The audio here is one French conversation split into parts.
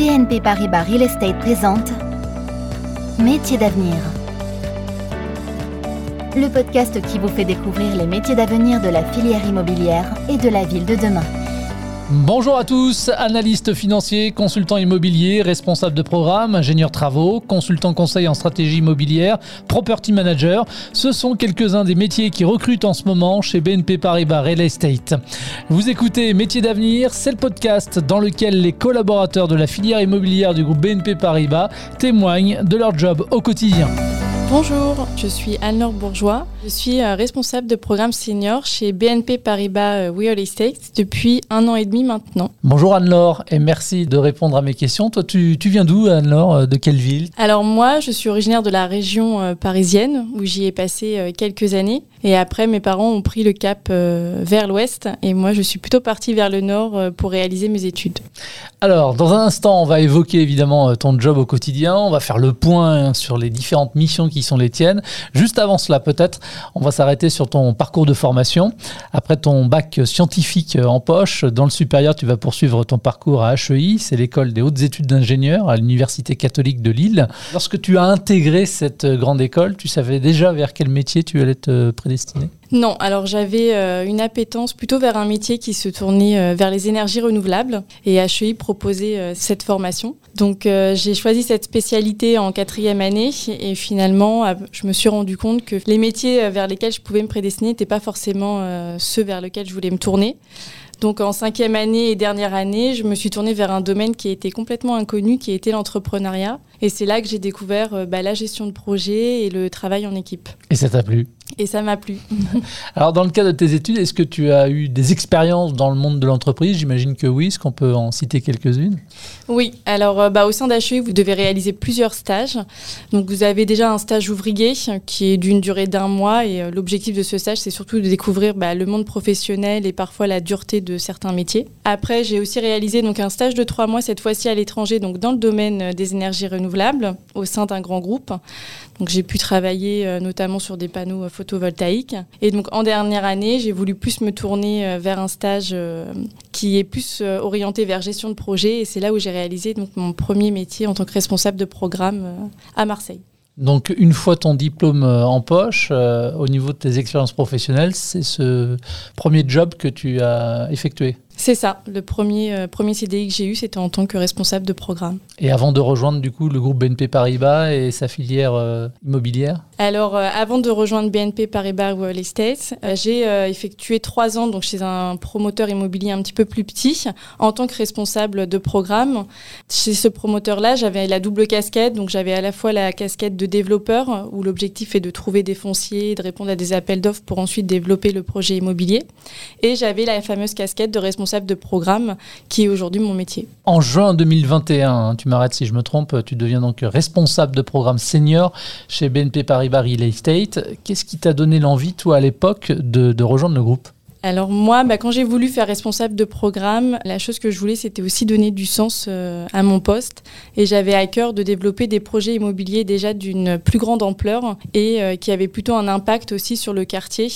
BNP Paribas Real Estate présente Métiers d'avenir. Le podcast qui vous fait découvrir les métiers d'avenir de la filière immobilière et de la ville de demain. Bonjour à tous, analyste financier, consultant immobilier, responsable de programme, ingénieur travaux, consultant conseil en stratégie immobilière, property manager. Ce sont quelques-uns des métiers qui recrutent en ce moment chez BNP Paribas Real Estate. Vous écoutez Métiers d'avenir, c'est le podcast dans lequel les collaborateurs de la filière immobilière du groupe BNP Paribas témoignent de leur job au quotidien. Bonjour, je suis Anne-Laure Bourgeois. Je suis euh, responsable de programme senior chez BNP Paribas euh, Real Estate depuis un an et demi maintenant. Bonjour Anne-Laure et merci de répondre à mes questions. Toi, tu, viens d'où Anne-Laure euh, De quelle ville? Alors moi, je suis originaire de la région parisienne où j'y ai passé quelques années. Et après, mes parents ont pris le cap vers l'ouest et moi, je suis plutôt partie vers le nord pour réaliser mes études. Alors, dans un instant, on va évoquer évidemment ton job au quotidien. On va faire le point sur les différentes missions qui sont les tiennes. Juste avant cela, peut-être, on va s'arrêter sur ton parcours de formation. Après ton bac scientifique en poche, dans le supérieur, tu vas poursuivre ton parcours à HEI, c'est l'école des hautes études d'ingénieur à l'Université catholique de Lille. Lorsque tu as intégré cette grande école, tu savais déjà vers quel métier tu allais te non, alors j'avais euh, une appétence plutôt vers un métier qui se tournait euh, vers les énergies renouvelables et HEI proposait euh, cette formation. Donc j'ai choisi cette spécialité en quatrième année et finalement je me suis rendu compte que les métiers vers lesquels je pouvais me prédestiner n'étaient pas forcément ceux vers lesquels je voulais me tourner. Donc en cinquième année et dernière année, je me suis tournée vers un domaine qui était complètement inconnu, qui était l'entrepreneuriat. Et c'est là que j'ai découvert bah, la gestion de projet et le travail en équipe. Et ça t'a plu? Et ça m'a plu. Alors, dans le cadre de tes études, est-ce que tu as eu des expériences dans le monde de l'entreprise? J'imagine que oui. Est-ce qu'on peut en citer quelques-unes? Oui. Alors, euh, bah, au sein d'HEI, vous devez réaliser plusieurs stages. Donc, vous avez déjà un stage ouvrier qui est d'une durée d'un mois. Et euh, l'objectif de ce stage, c'est surtout de découvrir bah, le monde professionnel et parfois la dureté de certains métiers. Après, j'ai aussi réalisé donc, un stage de trois mois, cette fois-ci à l'étranger, donc dans le domaine euh, des énergies renouvelables, au sein d'un grand groupe. J'ai pu travailler notamment sur des panneaux photovoltaïque. Et donc en dernière année, j'ai voulu plus me tourner euh, vers un stage euh, qui est plus euh, orienté vers gestion de projet. Et c'est là où j'ai réalisé donc, mon premier métier en tant que responsable de programme à Marseille. Donc une fois ton diplôme en poche, au niveau de tes expériences professionnelles, c'est ce premier job que tu as effectué? C'est ça. Le premier, euh, premier CDI que j'ai eu, c'était en tant que responsable de programme. Et avant de rejoindre du coup le groupe BNP Paribas et sa filière euh, immobilière? Alors, euh, avant de rejoindre BNP Paribas Real Estate, j'ai effectué trois ans donc, chez un promoteur immobilier un petit peu plus petit en tant que responsable de programme. Chez ce promoteur-là, j'avais la double casquette. Donc, j'avais à la fois la casquette de développeur où l'objectif est de trouver des fonciers, de répondre à des appels d'offres pour ensuite développer le projet immobilier. Et j'avais la fameuse casquette de responsable de programme, qui est aujourd'hui mon métier. En juin 2021, hein, tu m'arrêtes si je me trompe, tu deviens donc responsable de programme senior chez BNP Paribas Real Estate. Qu'est-ce qui t'a donné l'envie, toi, à l'époque, de rejoindre le groupe? Alors moi, bah, quand j'ai voulu faire responsable de programme, la chose que je voulais, c'était aussi donner du sens euh, à mon poste. Et j'avais à cœur de développer des projets immobiliers déjà d'une plus grande ampleur et euh, qui avaient plutôt un impact aussi sur le quartier.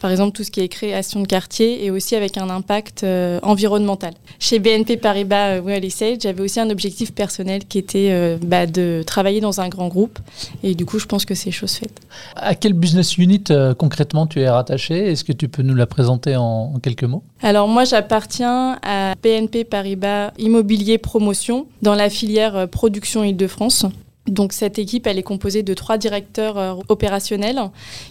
Par exemple, tout ce qui est création de quartier et aussi avec un impact euh, environnemental. Chez BNP Paribas Real Estate, j'avais aussi un objectif personnel qui était bah, de travailler dans un grand groupe. Et du coup, je pense que c'est chose faite. À quel business unit concrètement tu es rattaché? Est-ce que tu peux nous la présenter? En, quelques mots Alors moi j'appartiens à BNP Paribas Immobilier Promotion dans la filière euh, production Île-de-France. Donc cette équipe, elle est composée de trois directeurs euh, opérationnels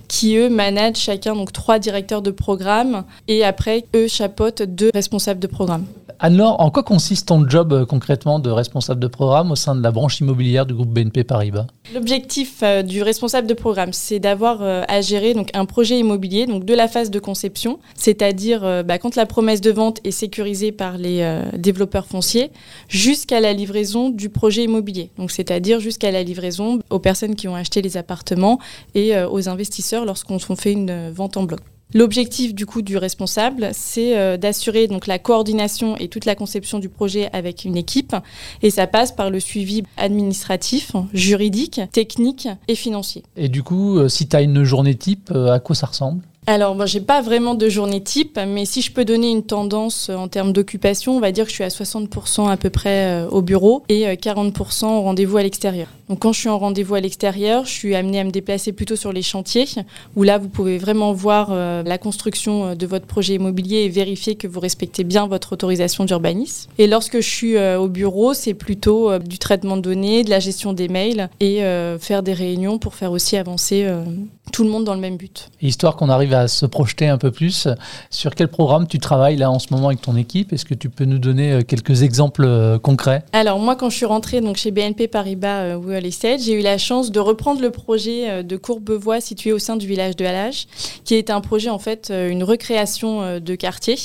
qui, eux, managent chacun donc trois directeurs de programme et après, eux, chapeautent deux responsables de programme. Anne-Laure, en quoi consiste ton job euh, concrètement de responsable de programme au sein de la branche immobilière du groupe BNP Paribas? L'objectif euh, du responsable de programme, c'est d'avoir euh, à gérer un projet immobilier, donc de la phase de conception, c'est-à-dire bah, quand la promesse de vente est sécurisée par les développeurs fonciers, jusqu'à la livraison du projet immobilier, donc c'est-à-dire jusqu'à la livraison aux personnes qui ont acheté les appartements et aux investisseurs lorsqu'on fait une vente en bloc. L'objectif du coup du responsable, c'est euh, d'assurer donc la coordination et toute la conception du projet avec une équipe, et ça passe par le suivi administratif, juridique, technique et financier. Et du coup, euh, si tu as une journée type, euh, à quoi ça ressemble? Alors, bon, j'ai pas vraiment de journée type, mais si je peux donner une tendance en termes d'occupation, on va dire que je suis à 60% à peu près au bureau et 40% au rendez-vous à l'extérieur. Donc, quand je suis en rendez-vous à l'extérieur, je suis amenée à me déplacer plutôt sur les chantiers, où là, vous pouvez vraiment voir la construction de votre projet immobilier et vérifier que vous respectez bien votre autorisation d'urbanisme. Et lorsque je suis au bureau, c'est plutôt du traitement de données, de la gestion des mails et faire des réunions pour faire aussi avancer tout le monde dans le même but. Histoire qu'on arrive à se projeter un peu plus, sur quel programme tu travailles là en ce moment avec ton équipe? Est-ce que tu peux nous donner euh, quelques exemples euh, concrets? Alors moi quand je suis rentrée donc, chez BNP Paribas Real euh, j'ai eu la chance de reprendre le projet de Courbevoie situé au sein du village de Halage, qui est un projet en fait une recréation de quartier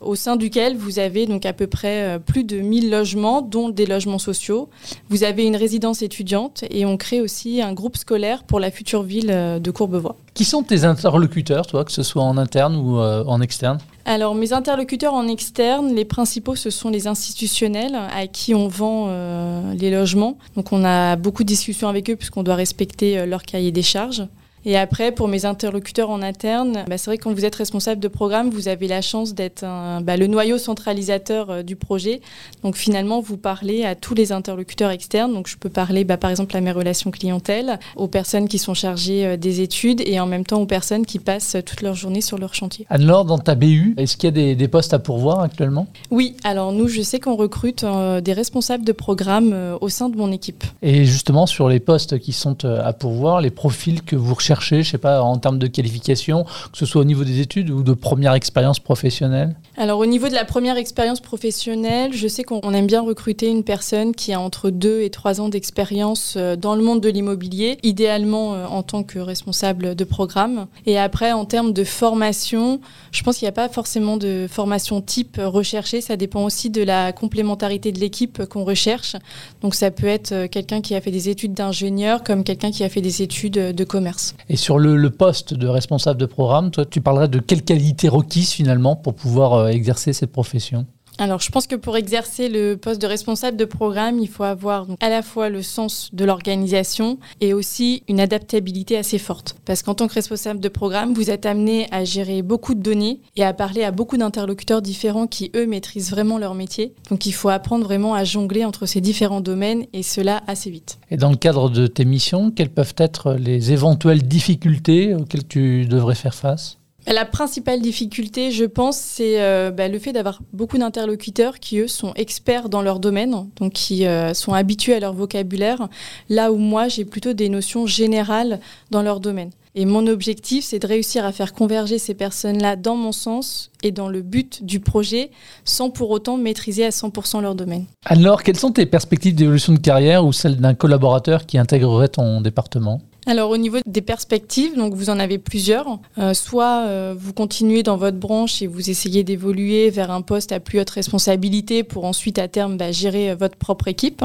au sein duquel vous avez donc à peu près plus de 1000 logements dont des logements sociaux. Vous avez une résidence étudiante et on crée aussi un groupe scolaire pour la future ville de Courbevoie. Qui sont tes interlocuteurs, toi, que ce soit en interne ou euh, en externe? Alors, mes interlocuteurs en externe, les principaux, ce sont les institutionnels à qui on vend euh, les logements. Donc, on a beaucoup de discussions avec eux puisqu'on doit respecter euh, leur cahier des charges. Et après, pour mes interlocuteurs en interne, bah, c'est vrai que quand vous êtes responsable de programme, vous avez la chance d'être bah, le noyau centralisateur euh, du projet. Donc finalement, vous parlez à tous les interlocuteurs externes. Donc je peux parler bah, par exemple à mes relations clientèle, aux personnes qui sont chargées euh, des études et en même temps aux personnes qui passent toute leur journée sur leur chantier. Anne-Laure, dans ta BU, est-ce qu'il y a des, postes à pourvoir actuellement? Oui, alors nous, je sais qu'on recrute euh, des responsables de programme au sein de mon équipe. Et justement, sur les postes qui sont à pourvoir, les profils que vous recherchez je sais pas, en termes de qualification, que ce soit au niveau des études ou de première expérience professionnelle? Alors au niveau de la première expérience professionnelle, je sais qu'on aime bien recruter une personne qui a entre 2 et 3 ans d'expérience euh, dans le monde de l'immobilier, idéalement euh, en tant que responsable de programme. Et après, en termes de formation, je pense qu'il n'y a pas forcément de formation type recherchée, ça dépend aussi de la complémentarité de l'équipe qu'on recherche. Donc ça peut être euh, quelqu'un qui a fait des études d'ingénieur comme quelqu'un qui a fait des études de commerce. Et sur le, poste de responsable de programme, toi, tu parlerais de quelle qualité requise finalement pour pouvoir euh, exercer cette profession alors, je pense que pour exercer le poste de responsable de programme, il faut avoir à la fois le sens de l'organisation et aussi une adaptabilité assez forte. Parce qu'en tant que responsable de programme, vous êtes amené à gérer beaucoup de données et à parler à beaucoup d'interlocuteurs différents qui, eux, maîtrisent vraiment leur métier. Donc, il faut apprendre vraiment à jongler entre ces différents domaines et cela assez vite. Et dans le cadre de tes missions, quelles peuvent être les éventuelles difficultés auxquelles tu devrais faire face? La principale difficulté, je pense, c'est euh, bah, le fait d'avoir beaucoup d'interlocuteurs qui, eux, sont experts dans leur domaine, donc qui euh, sont habitués à leur vocabulaire, là où moi, j'ai plutôt des notions générales dans leur domaine. Et mon objectif, c'est de réussir à faire converger ces personnes-là dans mon sens et dans le but du projet, sans pour autant maîtriser à 100% leur domaine. Alors, quelles sont tes perspectives d'évolution de carrière ou celles d'un collaborateur qui intégrerait ton département? Alors au niveau des perspectives, donc vous en avez plusieurs. Euh, soit euh, vous continuez dans votre branche et vous essayez d'évoluer vers un poste à plus haute responsabilité pour ensuite à terme bah, gérer euh, votre propre équipe.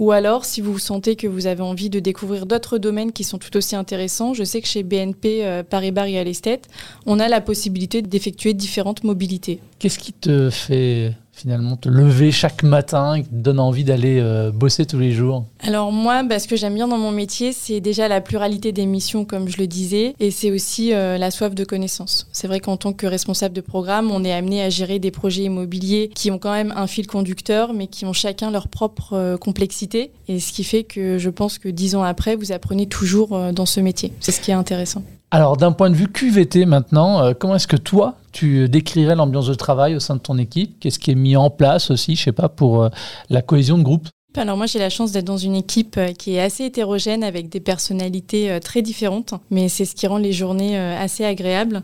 Ou alors si vous sentez que vous avez envie de découvrir d'autres domaines qui sont tout aussi intéressants, je sais que chez BNP Paribas Real Estate, on a la possibilité d'effectuer différentes mobilités. Qu'est-ce qui te fait finalement te lever chaque matin et te donne envie d'aller euh, bosser tous les jours? Alors moi, bah, ce que j'aime bien dans mon métier, c'est déjà la pluralité des missions, comme je le disais, et c'est aussi euh, la soif de connaissance. C'est vrai qu'en tant que responsable de programme, on est amené à gérer des projets immobiliers qui ont quand même un fil conducteur, mais qui ont chacun leur propre euh, complexité, et ce qui fait que je pense que dix ans après, vous apprenez toujours dans ce métier. C'est ce qui est intéressant. Alors, d'un point de vue QVT maintenant, comment est-ce que toi, tu décrirais l'ambiance de travail au sein de ton équipe? Qu'est-ce qui est mis en place aussi, je sais pas, pour euh, la cohésion de groupe? Alors moi j'ai la chance d'être dans une équipe euh, qui est assez hétérogène avec des personnalités très différentes, mais c'est ce qui rend les journées assez agréables.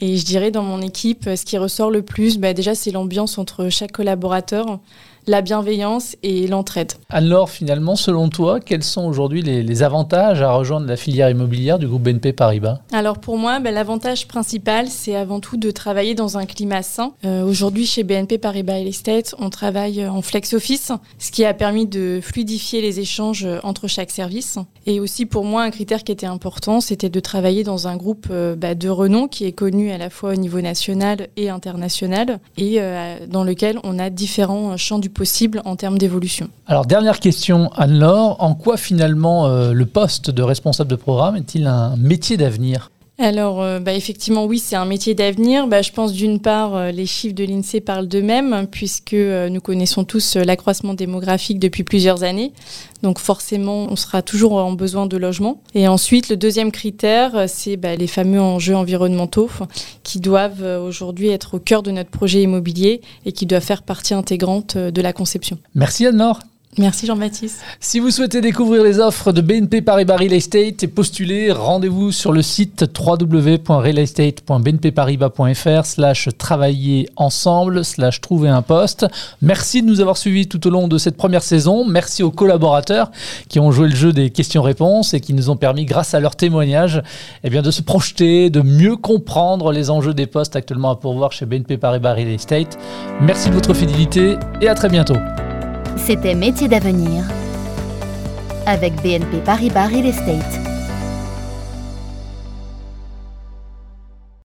Et je dirais dans mon équipe, ce qui ressort le plus, bah, déjà c'est l'ambiance entre chaque collaborateur la bienveillance et l'entraide. Alors finalement, selon toi, quels sont aujourd'hui les, avantages à rejoindre la filière immobilière du groupe BNP Paribas? Alors pour moi, ben, l'avantage principal, c'est avant tout de travailler dans un climat sain. Euh, aujourd'hui, chez BNP Paribas Real Estate, on travaille en flex office, ce qui a permis de fluidifier les échanges entre chaque service. Et aussi pour moi, un critère qui était important, c'était de travailler dans un groupe euh, bah, de renom qui est connu à la fois au niveau national et international et euh, dans lequel on a différents champs du possible en termes d'évolution. Alors dernière question, Anne-Laure, en quoi finalement euh, le poste de responsable de programme est-il un métier d'avenir? Alors, euh, bah, effectivement, oui, c'est un métier d'avenir. Bah, je pense d'une part, euh, les chiffres de l'INSEE parlent d'eux-mêmes, puisque euh, nous connaissons tous l'accroissement démographique depuis plusieurs années. Donc, forcément, on sera toujours en besoin de logement. Et ensuite, le deuxième critère, c'est bah, les fameux enjeux environnementaux qui doivent aujourd'hui être au cœur de notre projet immobilier et qui doivent faire partie intégrante de la conception. Merci Anne-Laure. Merci Jean-Baptiste. Si vous souhaitez découvrir les offres de BNP Paribas Real Estate et postuler, rendez-vous sur le site www.realestate.bnpparibas.fr slash travailler ensemble slash trouver un poste. Merci de nous avoir suivis tout au long de cette première saison. Merci aux collaborateurs qui ont joué le jeu des questions-réponses et qui nous ont permis, grâce à leur témoignage, eh bien, de se projeter, de mieux comprendre les enjeux des postes actuellement à pourvoir chez BNP Paribas Real Estate. Merci de votre fidélité et à très bientôt. C'était Métier d'avenir avec BNP Paribas Real Estate.